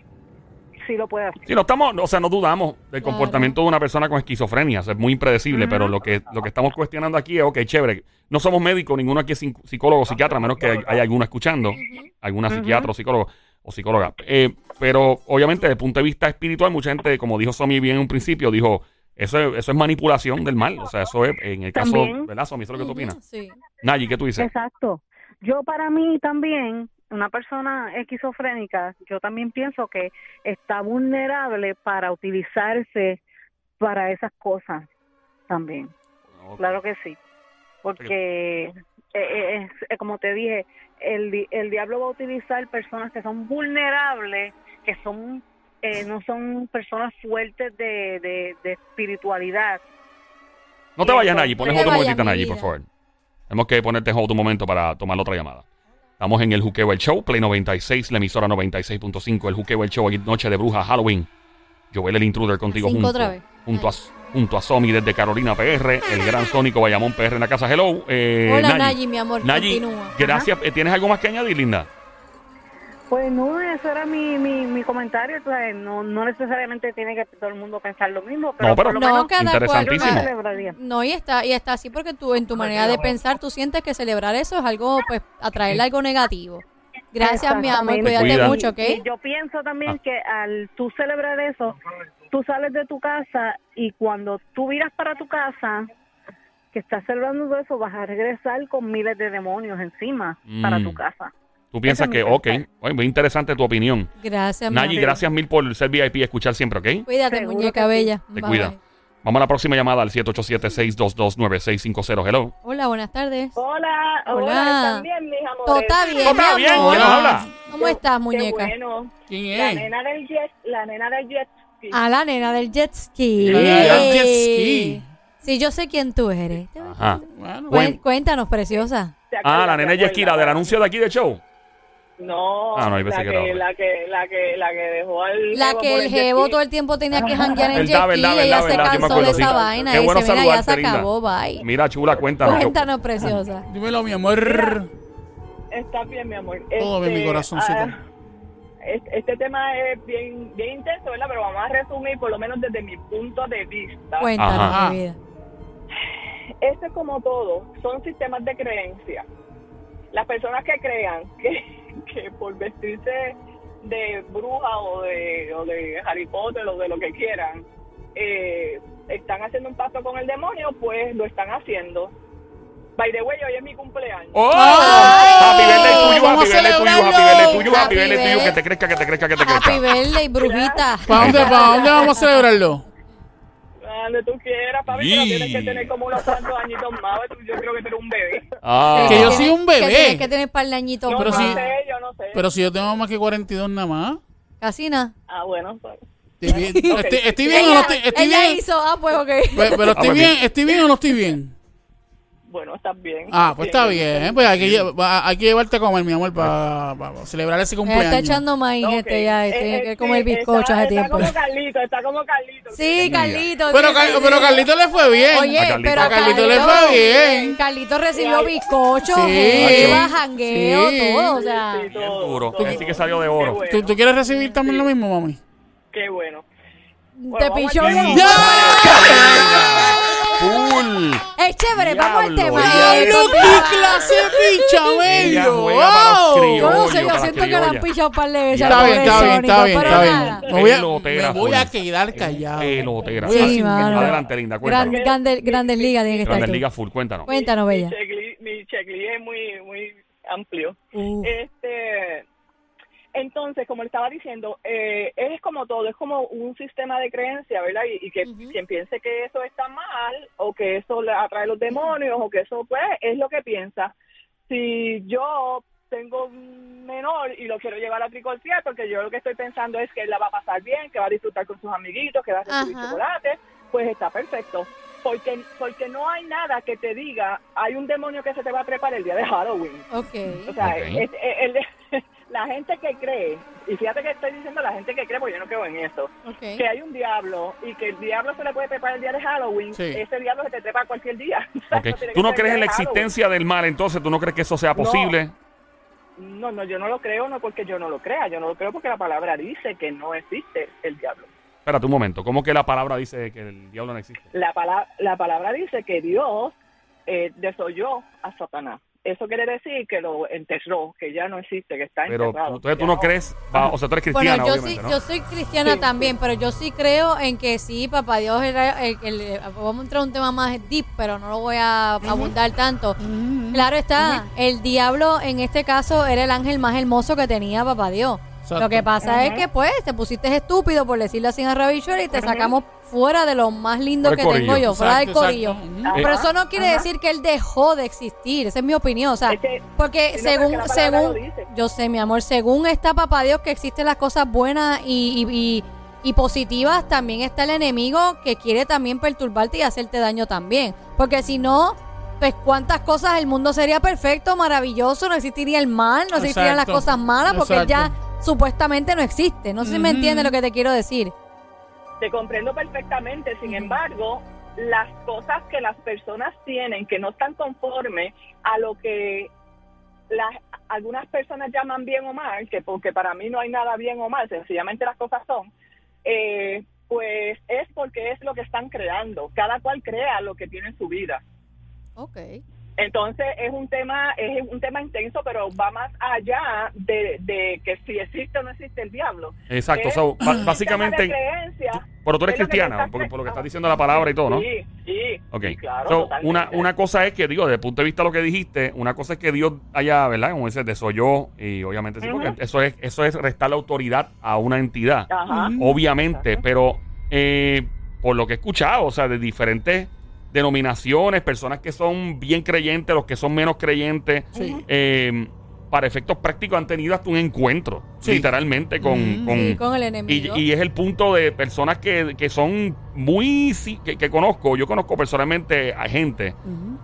sí lo puede hacer. Sí, no estamos, o sea, no dudamos del Claro. comportamiento de una persona con esquizofrenia, o sea, es muy impredecible, pero lo que, lo que estamos cuestionando aquí es, ok, chévere, no somos médicos, ninguno aquí es psic- psicólogo o psiquiatra, a menos que hay- haya alguno escuchando, alguna psiquiatra o psicólogo o psicóloga. Eh, pero obviamente desde el punto de vista espiritual, mucha gente, como dijo Somi bien en un principio, dijo, eso es, eso es manipulación del mal, o sea, eso es, en el caso, También. ¿verdad, Somi? Eso es lo que tú opinas. Sí. Nayi, ¿qué tú dices? Exacto. Yo para mí también, una persona esquizofrénica, yo también pienso que está vulnerable para utilizarse para esas cosas también. Claro que sí. Porque, eh, eh, eh, como te dije, el, di- el diablo va a utilizar personas que son vulnerables, que son eh, no son personas fuertes de, de, de espiritualidad. No te vayas, Nayi, pones otro momentito, vida. por favor. Tenemos que ponerte en hold un momento para tomar otra llamada. Estamos en el Juqueo El Show, Play 96, la emisora 96.5, el Juqueo El Show, Noche de Bruja, Halloween. Joel el Intruder contigo junto, otra vez. junto, a, junto a Somi desde Carolina PR, el gran Sónico Bayamón PR en la casa. Hello, eh, Hola, Nayi. Nayi, mi amor, Nayi, continúa. gracias. Eh, ¿Tienes algo más que añadir, linda? Pues no, eso era mi, mi, mi comentario. o sea, no, no necesariamente tiene que todo el mundo pensar lo mismo, pero, No, pero- por lo No, menos cada cual. Interesantísimo. celebraría. No, y está, y está así porque tú, en tu manera de pensar, tú sientes que celebrar eso es algo, pues, atraerle algo negativo. Gracias, mi amor, cuídate Cuida. mucho, ¿ok? Y yo pienso también Ah. que al tú celebrar eso, tú sales de tu casa y cuando tú miras para tu casa, que estás celebrando todo eso, vas a regresar con miles de demonios encima para Mm. tu casa. Tú piensas que, ok, oye, muy interesante tu opinión. Gracias, Nayi, gracias mil por ser VIP y escuchar siempre, ¿ok? Cuídate, Seguro muñeca bella. Te Bye. cuida. Vamos a la próxima llamada al 787-622-9650. Hello. Hola, buenas tardes. Hola, Hola. hola, ¿están bien, mis amores? Todo bien, Todo bien. ¿quién nos habla? ¿Cómo estás, Qué muñeca? bueno. ¿Quién La es? nena del jet, la nena del jet ski. A la nena del jet ski. La nena del jet ski. Sí, yo sé quién tú eres. Ajá. Bueno, Cuéntanos, preciosa. ¿Te Ah, acuerdas? la nena ¿Te Yesquira acuerdas? del anuncio de aquí de show. No, Ah, no, yo pensé la que era que, otra. la que, la que, la que dejó al La jevo que por el jet jevo ski. todo el tiempo tenía que *laughs* janguear en Verdad, jet ski verdad, y ella verdad, se verdad, yo me cansó acuerdo, de sí. esa vaina. Qué y bueno dice, mira, ya se saludarte, linda. acabó, bye. Mira, chula, cuéntanos. Cuéntanos, preciosa. dímelo, mi amor. Está bien, mi amor. Todo bien, mi Este, corazoncito. ah, este, este tema es bien, bien intenso, ¿verdad? Pero vamos a resumir, por lo menos desde mi punto de vista. Cuéntanos, Ajá. mi vida. Este, como todo, son sistemas de creencia. Las personas que crean que, *laughs* que por vestirse de bruja o de, o de Harry Potter o de lo que quieran, eh, están haciendo un pacto con el demonio, pues lo están haciendo. By the way, hoy es mi cumpleaños. ¡Oh! Happy birthday tuyo, happy a birthday tuyo, happy birthday tuyo, happy Happy birthday tuyo, que te crezca, que te crezca, que te Happy crezca. birthday, brujita. ¿Para dónde, para dónde vamos a celebrarlo? Donde tú quieras, papi, pero tienes que tener como unos cuantos añitos más. Yo creo que tú eres un bebé. Ah. Que yo soy un Que bebé. tienes que tener par de añitos No, Pero más. no sí. sé, yo no sé. Pero si yo tengo más que 42 nada más. Casi nada. Ah, bueno, pues. ¿Estoy bien, estoy, estoy bien o no estoy, estoy ella bien? hizo, ah, pues ok. Pe- Pero estoy Ah, pues, bien, estoy bien o no estoy bien. Bueno, estás bien. Ah, pues está bien. Pues hay que, lle- va- hay que llevarte a comer, mi amor, para celebrar ese cumpleaños. está echando maíz, Ok. este ya, y Eh, tiene eh, que comer sí, bizcocho está, hace tiempo. Está como Carlito, está como Carlito. Sí, Carlito. Pero, sí, Car- sí, pero sí. Carlito le fue bien. Oye, A Carlito- pero a Carlito le fue bien. Carlito recibió bizcocho, Sí. jeva, jangueo, Sí. todo, o sea. Sí, Bien todo, duro. todo. Así que salió de Qué oro. bueno, ¿Tú, tú quieres recibir también lo mismo, mami? Qué bueno. Te Bueno, vamos pichó al bien. tema. Full. Es chévere, vamos al tema. ¡No, qué clase de *laughs* ¡Wow! Yo no sé, yo siento que le han pichado un par de veces. Está bien, está bien, está bien, está bien. Me voy a, Pelotera me voy full. a quedar callado. Pelotera. Voy a Sí. Adelante, Linda, Gran, cuéntanos. grandes, ligas tiene que estar Grandes. Ligas full, cuéntanos. Cuéntanos, Mi Bella. checklist, mi checklist es muy, muy amplio. Uh, Este, entonces, como le estaba diciendo, eh, es como todo, es como un sistema de creencia, ¿verdad? Y, y que quien piense que eso está mal o que eso le atrae los demonios o que eso, pues, es lo que piensa. Si yo tengo un menor y lo quiero llevar a tricorciar porque yo lo que estoy pensando es que él la va a pasar bien, que va a disfrutar con sus amiguitos, que va a recibir Ajá. chocolate, pues está perfecto. Porque, porque no hay nada que te diga, hay un demonio que se te va a trepar el día de Halloween. ok. O sea, Ok. es- es- el- la gente que cree, y fíjate que estoy diciendo la gente que cree, porque yo no creo en eso, que hay un diablo y que el diablo se le puede trepar el día de Halloween, Sí. ese diablo se te trepa cualquier día. *laughs* Ok. No tiene ¿Tú no crees en la Halloween. existencia del mal, entonces? ¿Tú no crees que eso sea posible? No, no, yo no lo creo, no porque yo no lo crea, yo no lo creo porque la palabra dice que no existe el diablo. Espérate un momento. ¿Cómo que la palabra dice que el diablo no existe? La, pala- la palabra dice que Dios eh, desoyó a Satanás. Eso quiere decir que lo enterró, que ya no existe, que está Pero enterrado. entonces tú no crees, va, o sea, tú eres cristiana, Bueno, yo obviamente, sí, ¿no? yo soy cristiana Sí, también, pero yo sí creo en que sí, papá Dios era el, el- vamos a entrar a un tema más deep, pero no lo voy a abundar tanto. Claro está, el diablo en este caso era el ángel más hermoso que tenía papá Dios. Exacto. Lo que pasa es que pues te pusiste estúpido por decirlo así a Rabichuela y te sacamos fuera de lo más lindo que tengo yo, fuera del Exacto, corillo. exacto. Pero eso no quiere ajá. decir que él dejó de existir, esa es mi opinión, o sea, Es que- porque según según yo sé, mi amor, según está papá Dios que existen las cosas buenas y, y, y- y positivas, también está el enemigo que quiere también perturbarte y hacerte daño también. Porque si no, pues cuántas cosas el mundo sería perfecto, maravilloso, no existiría el mal, no existirían las Exacto. cosas malas, porque él ya Exacto. supuestamente no existe. No sé si me Ujú. entiende lo que te quiero decir. Te comprendo perfectamente, sin embargo, las cosas que las personas tienen que no están conformes a lo que las algunas personas llaman bien o mal, que porque para mí no hay nada bien o mal, sencillamente las cosas son, eh, pues es porque es lo que están creando. Cada cual crea lo que tiene en su vida. Ok. Entonces es un tema es un tema intenso, pero va más allá de, de que si existe o no existe el diablo. Exacto, Es so, básicamente, creencia. pero tú eres cristiana, estás por, lo que estás diciendo la palabra y todo, ¿no? Sí, sí. Ok. sí, claro, So, una, una cosa es que, digo, desde el punto de vista de lo que dijiste, una cosa es que Dios haya, ¿verdad? Como dices, desoyó, y obviamente sí, porque eso es, eso es restar la autoridad a una entidad. Ajá. Obviamente, Ajá. pero eh, por lo que he escuchado, o sea, de diferentes denominaciones, personas que son bien creyentes, los que son menos creyentes, Sí. eh, para efectos prácticos han tenido hasta un encuentro, Sí. literalmente, con, Mm. con, Sí, con el y, enemigo. y es el punto de personas que, que son muy, que, que conozco, yo conozco personalmente a gente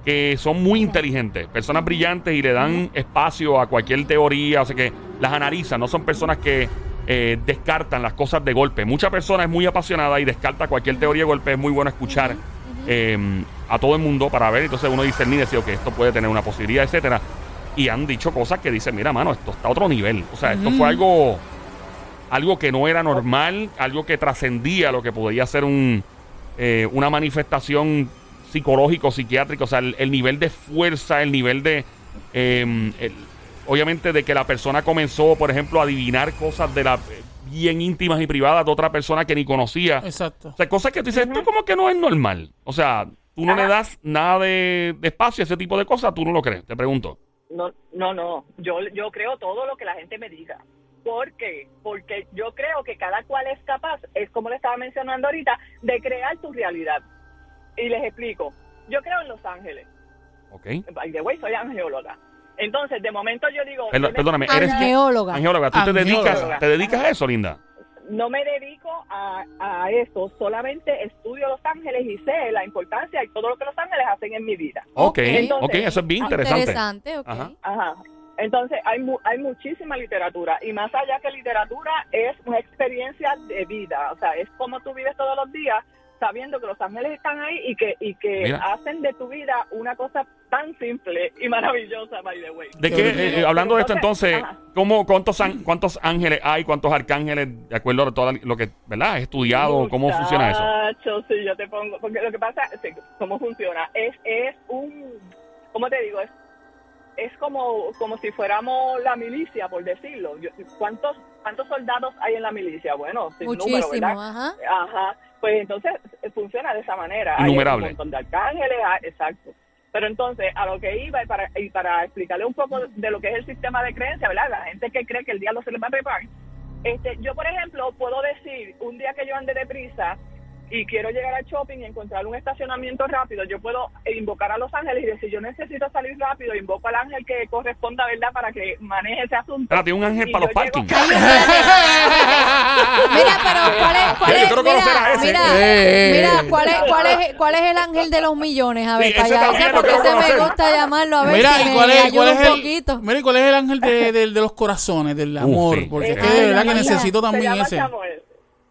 que son muy inteligentes, personas brillantes y le dan espacio a cualquier teoría, o sea que las analizan, no son personas que eh, descartan las cosas de golpe. Mucha persona es muy apasionada y descarta cualquier teoría de golpe, es muy bueno escuchar eh, a todo el mundo para ver, entonces uno dice, ni decir, que esto puede tener una posibilidad, etcétera. Y han dicho cosas que dicen, mira, mano, esto está a otro nivel. O sea, esto fue algo algo que no era normal, algo que trascendía lo que podía ser un, eh, una manifestación psicológico, psiquiátrico, o sea, el, el nivel de fuerza, el nivel de, eh, el- obviamente de que la persona comenzó, por ejemplo, a adivinar cosas de la bien íntimas y privadas de otra persona que ni conocía. Exacto. O sea, cosas que tú dices, esto como que no es normal. O sea, tú no le das nada de, de espacio a ese tipo de cosas, tú no lo crees, te pregunto. No, no, no. Yo, yo creo todo lo que la gente me diga. ¿Por qué? Porque yo creo que cada cual es capaz, es como le estaba mencionando ahorita, de crear tu realidad. Y les explico. Yo creo en Los Ángeles. ¿Ok? By the way, soy angeóloga. Entonces, de momento yo digo... Perdóname, eres Angeóloga. angeóloga. ¿Tú te dedicas, te dedicas a eso, Linda? no me dedico a, a eso, solamente estudio Los Ángeles y sé la importancia y todo lo que Los Ángeles hacen en mi vida. Ok, Entonces- ok, eso es bien interesante. Interesante, ok. Ajá. Ajá. Entonces, hay, mu- hay muchísima literatura y más allá que literatura es una experiencia de vida, o sea, es como tú vives todos los días sabiendo que los ángeles están ahí y que y que Mira. hacen de tu vida una cosa tan simple y maravillosa, by the way. ¿De qué, eh, eh, hablando de esto entonces, Ajá. ¿cómo, cuántos, an- ¿cuántos ángeles hay? ¿Cuántos arcángeles? De acuerdo a todo lo que, ¿verdad? ¿Has estudiado? ¿Cómo funciona eso? Muchacho, sí, yo te pongo, porque lo que pasa, sí, cómo funciona, es, es un, ¿cómo te digo? Es, es como, como si fuéramos la milicia, por decirlo. Yo- ¿Cuántos, cuántos soldados hay en la milicia? Bueno, sin número, ¿verdad? ajá. Ajá, pues entonces eh, funciona de esa manera. Hay Innumerable. un montón de arcángeles, ah, exacto. Pero entonces, a lo que iba, y para, y para explicarle un poco de lo que es el sistema de creencia, ¿verdad? La gente que cree que el diablo se les va a trepar. Este, yo, por ejemplo, puedo decir, un día que yo ande deprisa y quiero llegar al shopping y encontrar un estacionamiento rápido, yo puedo invocar a los ángeles y decir, yo necesito salir rápido, invoco al ángel que corresponda, ¿verdad?, para que maneje ese asunto. Ah, tiene un ángel Y para los parkings. llego- Mira, pero ¿cuál es, cuál Yo es, quiero conocer a mira, ese. mira, Eh. mira, ¿cuál es, cuál es, cuál es el ángel de los millones? A ver, Sí, para allá, porque ese me gusta llamarlo a ver Mira, si ¿y me cuál es, ayuda cuál es un el, poquito. mira, ¿y cuál es el ángel de, *laughs* de- de los corazones, del amor? sí. Porque es Eh, que de verdad que necesito se también llama ese.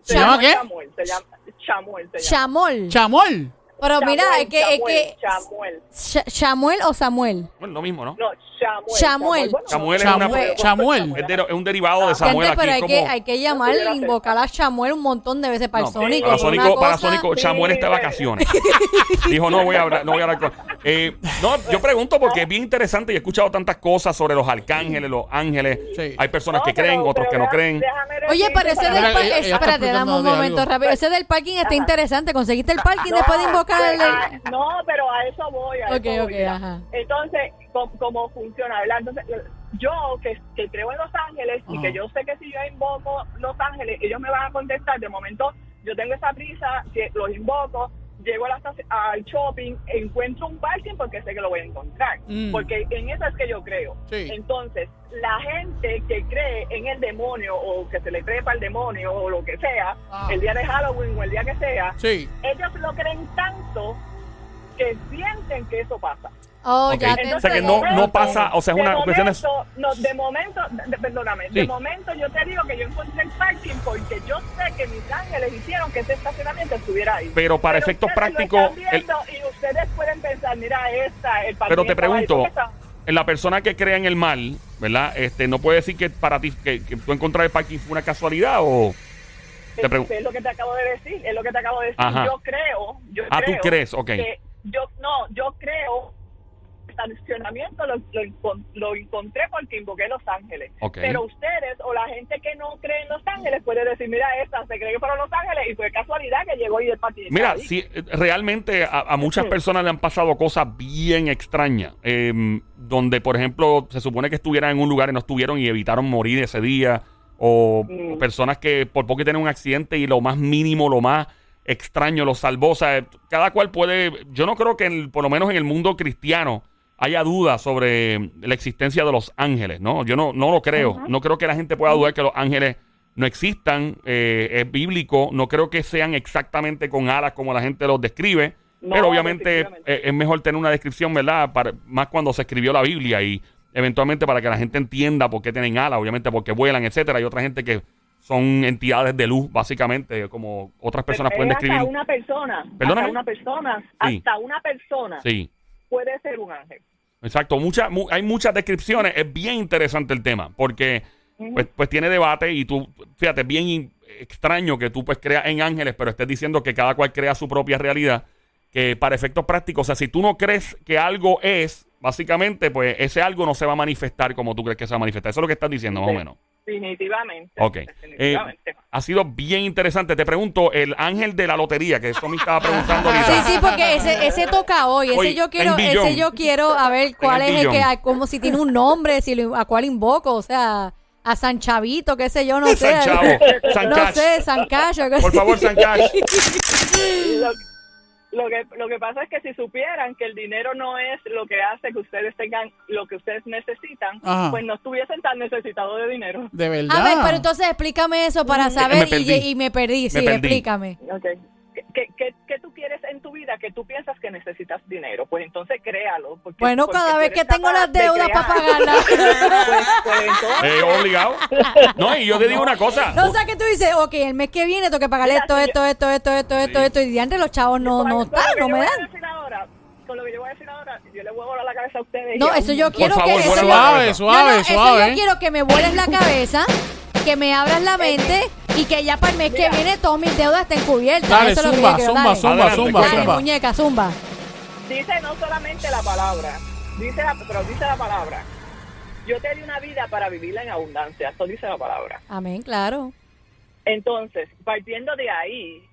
¿Se llama qué? Se llama Chamuel. Se llama. Chamol. Chamol. Pero mira, es que, es que, Chamuel o Samuel. Bueno, lo mismo, ¿no? No. Chamuel. Bueno, Samuel es, una- es, de- es un derivado de Samuel Gente, aquí. pero hay como, que, hay que llamar, invocar a Chamuel un montón de veces para No, el Sónico. para Sónico, para Sónico, Sí, Samuel está de vacaciones. Dijo, no voy a hablar, no voy a hablar con. Eh, no, yo pregunto porque es bien interesante y he escuchado tantas cosas sobre los arcángeles, los ángeles. Sí. Hay personas No, que creen, pero- otros pero que no creen. Oye, pero ese del espérate, dame un momento rápido. Ese del parking está interesante. ¿Conseguiste el parking después de invocar el... Ah, No, pero a eso voy. A eso voy, ajá. Entonces, ¿cómo, cómo funciona? ¿verdad? Entonces, yo que, que creo en Los Ángeles y que yo sé que si yo invoco Los Ángeles, ellos me van a contestar. De momento, yo tengo esa prisa, que los invoco, llego a la al shopping, encuentro un parking porque sé que lo voy a encontrar. Mm. Porque en eso es que yo creo. Sí. Entonces, la gente que cree en el demonio o que se le trepa al demonio o lo que sea, Ah. el día de Halloween o el día que sea, Sí. ellos lo creen tanto que sienten que eso pasa. Oh, Ok. ya te O sea que no- pasa, o sea, es una cuestión de- momento, no, de momento, de- perdóname, Sí. de momento yo te digo que yo encontré el parking porque yo sé que mis ángeles hicieron que ese estacionamiento estuviera ahí. Pero para efectos prácticos, y ustedes pueden pensar, mira esta, el parking Pero te ahí, pregunto, en la persona que crea en el mal, ¿verdad? Este, no puede decir que para ti, que, que tú encontrar el parking fue una casualidad o. Te Es, lo que te acabo de decir, es lo que te acabo de decir. Ajá. Yo creo, yo Ah, tú creo crees, ok. que yo no, yo creo estacionamiento lo, lo, lo encontré porque invoqué Los Ángeles. Pero ustedes o la gente que no cree en Los Ángeles puede decir, mira esta, se cree que fueron Los Ángeles y fue casualidad que llegó y el partido. Mira, sí, eh, realmente a, a muchas personas le han pasado cosas bien extrañas. eh, donde, por ejemplo, se supone que estuvieran en un lugar y no estuvieron y evitaron morir ese día. O, Mm. personas que por poco tienen un accidente y lo más mínimo, lo más extraño los salvó. O sea, cada cual puede. Yo no creo que, en- por lo menos en el mundo cristiano, haya duda sobre la existencia de los ángeles, ¿no? Yo no, no lo creo. No creo que la gente pueda dudar que los ángeles no existan. eh, es bíblico. No creo que sean exactamente con alas como la gente los describe. No, pero obviamente eh, es mejor tener una descripción, ¿verdad? Para, más cuando se escribió la Biblia y eventualmente para que la gente entienda por qué tienen alas, obviamente porque vuelan, etcétera. Hay otra gente que son entidades de luz, básicamente, como otras personas Pero pueden es describir. Hasta una persona, Perdóname. hasta una persona, Sí. hasta una persona Sí. Puede ser un ángel. Exacto, mucha, mu- hay muchas descripciones. Es bien interesante el tema porque pues, pues tiene debate y tú, fíjate, bien extraño que tú pues creas en ángeles, pero estés diciendo que cada cual crea su propia realidad. Que para efectos prácticos, o sea, si tú no crees que algo es, básicamente, pues ese algo no se va a manifestar como tú crees que se va a manifestar. Eso es lo que estás diciendo, más o menos. Definitivamente. Ok. Eh, ha sido bien interesante. Te pregunto, el ángel de la lotería, que eso me estaba preguntando ahorita. Sí, sí, porque ese, ese toca hoy. Ese Hoy, yo quiero, ese yo quiero a ver cuál es el que, como si tiene un nombre, si lo- a cuál invoco, o sea, a San Chavito, qué sé yo, no sé. San Chavo, San no Cash. sé, San Cash. Por favor, San Cash. *laughs* Lo, que, lo que pasa es que si supieran que el dinero no es lo que hace que ustedes tengan lo que ustedes necesitan, Ajá. pues no estuviesen tan necesitados de dinero. De verdad. A ver, pero entonces explícame eso para Me saber y, perdí. y me perdí. Sí, Me perdí. explícame. Okay. ¿Qué, qué, qué- tú quieres en tu vida que tú piensas que necesitas dinero? Pues entonces créalo. Porque, Bueno, porque cada vez que tengo las de deudas para pagarlas. *laughs* Pues, pues entonces, Eh, obligado. No, y yo te digo una cosa. No, *laughs* o sea que tú dices, ok, el mes que viene tengo que pagarle Mira, esto, si esto, esto, esto, esto, esto, esto, y diantre los chavos no, no con lo están, que no yo me voy a dan. decir ahora, con lo que yo voy a decir ahora, yo le voy a volar la cabeza a ustedes. No, eso yo quiero favor, que eso yo- Suave, suave, no, no, eso suave. yo quiero que me vueles la cabeza, que me abras la mente y que ya para el mes que viene todas mis deudas estén cubiertas. Dale, eso es lo que zumba, quiero. zumba, dale. zumba, zumba. Dale, zumba. muñeca, zumba. Dice no solamente la palabra, dice la, pero dice la palabra. Yo te di una vida para vivirla en abundancia, eso dice la palabra. Amén, claro. Entonces, partiendo de ahí,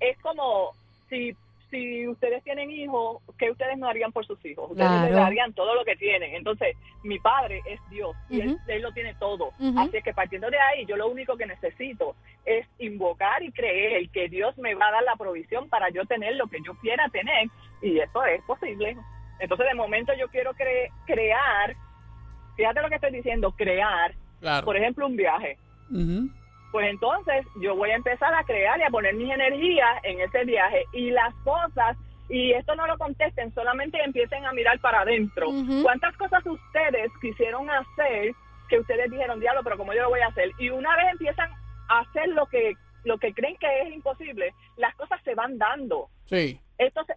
es como si, si ustedes tienen hijos, ¿qué ustedes no harían por sus hijos? Ustedes Claro. les darían todo lo que tienen. Entonces, mi padre es Dios y él, él lo tiene todo. Ujú. Así que partiendo de ahí, yo lo único que necesito es invocar y creer que Dios me va a dar la provisión para yo tener lo que yo quiera tener y eso es posible. Entonces, de momento yo quiero cre- crear, fíjate lo que estoy diciendo, crear, Claro. por ejemplo, un viaje Ujú. Pues entonces yo voy a empezar a crear y a poner mis energías en ese viaje y las cosas y esto no lo contesten, solamente empiecen a mirar para adentro. ¿Cuántas cosas ustedes quisieron hacer que ustedes dijeron, diablo, pero ¿cómo yo lo voy a hacer? Y una vez empiezan a hacer lo que lo que creen que es imposible, las cosas se van dando. Sí.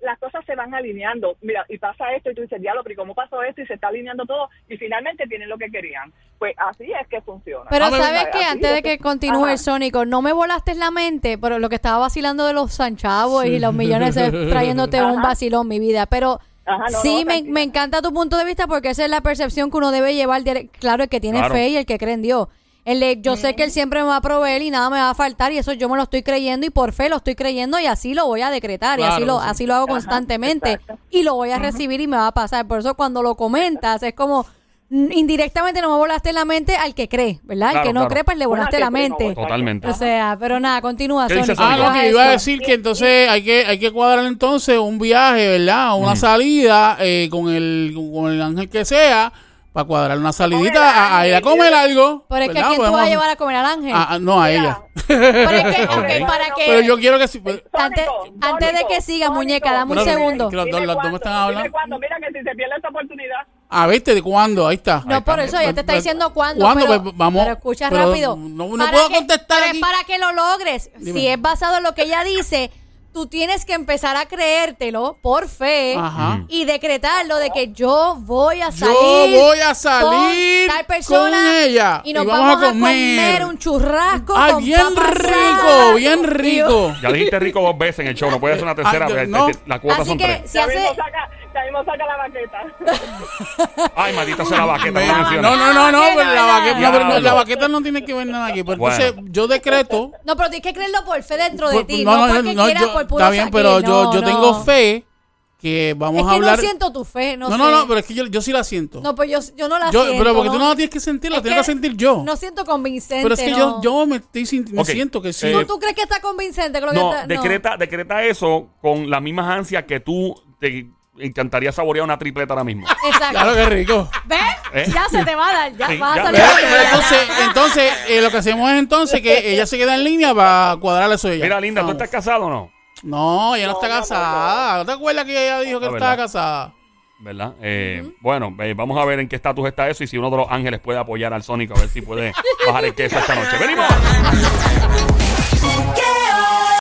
Las cosas se van alineando. Mira, y pasa esto y tú dices, diablo, pero ¿y ¿cómo pasó esto? Y se está alineando todo y finalmente tienen lo que querían. Pues así es que funciona. Pero sabes que es antes de que continúe Ajá. el Sónico, no me volaste la mente, pero lo que estaba vacilando de los sanchavos y los millones es *laughs* trayéndote un vacilón, mi vida. Pero Ajá, no, sí, no, me, me encanta tu punto de vista porque esa es la percepción que uno debe llevar. Claro, el que tiene Claro. fe y el que cree en Dios. El de, yo sé que él siempre me va a proveer y nada me va a faltar y eso yo me lo estoy creyendo y por fe lo estoy creyendo y así lo voy a decretar y así lo, sí. así lo hago Ajá, constantemente exacto. y lo voy a recibir y me va a pasar. Por eso cuando lo comentas es como mm, indirectamente no me volaste la mente al que cree, ¿verdad? al que no claro. cree pues le volaste la mente. Totalmente. O sea, pero nada, continúa. ¿Qué dice Sónico. Ah, no, que iba a decir que entonces hay que hay que cuadrar entonces un viaje, ¿verdad? Una Mm. salida eh, con el con el ángel que sea para cuadrar una salidita a, a ir a comer algo. Pero es que ¿verdad? ¿a quién tú vas a llevar a comer al ángel? Ah, ah, no, a Mira, ella. *laughs* Pero es que, *laughs* Ok. ok, para que... Pero yo quiero que pues, Antes, Sónico, antes de que sigas, muñeca, dame un segundo. que los dos- los dos me están hablando. cuándo. Mira que si se pierde esta oportunidad. Ah, ¿viste? ¿De cuándo? Ahí está. No, por eso, ya te está diciendo cuándo. ¿cuándo? Pero, Pues, vamos, pero escucha pero rápido. no- no puedo que- contestar pero es aquí. para que lo logres. Dime. Si es basado en lo que ella dice, tú tienes que empezar a creértelo por fe Ajá. y decretarlo de que yo voy a salir. Yo voy a con salir tal persona con ella y nos y vamos, a comer. un churrasco Ay, con bien papas rico, bien rico. Ya dijiste rico dos veces en el show, no puedes hacer una tercera, Ah, porque no. la cuota Así son que tres. si Ya hace... ya mismo saca la baqueta. *laughs* Ay, maldita sea la baqueta, no no, no, no, no, pero la baqueta, no, pero no, la baqueta no tiene que ver nada aquí. Pero Bueno. entonces yo decreto. No, pero tienes que creerlo por fe dentro de ti, no, no, no, porque no, quieras yo- por puro está bien, saque, pero yo, no, yo no. tengo fe que vamos Es a que hablar. no siento tu fe, no no, sé. no, no, pero es que yo, yo sí la siento. No, pues yo, yo no la Yo- siento. pero porque tú no la tienes que sentir, la Es tienes que sentir yo. No siento convincente. pero es que no. yo, yo me, estoy me Ok, siento que sí. eh, ¿Tú, tú crees que está convincente No, que está? decreta, decreta eso con las mismas ansias que tú te encantaría saborear una tripleta ahora mismo. *laughs* Exacto. Claro que rico. ¿Ves? ¿Eh? Ya se te va a dar. Ya Sí, vas ya. a salir. Pero, pero entonces, entonces eh, lo que hacemos es entonces que ella se queda en línea para cuadrar eso de ella. Mira, Linda, ¿tú estás casado o no? No, ella no, No, está no, no, casada. ¿No te acuerdas que ella dijo que estaba casada? ¿Verdad? Eh, Bueno, eh, vamos a ver en qué estatus está eso y si uno de los ángeles puede apoyar al Sónico a ver si puede bajar el queso esta noche. ¡Venimos! *laughs* ¿Qué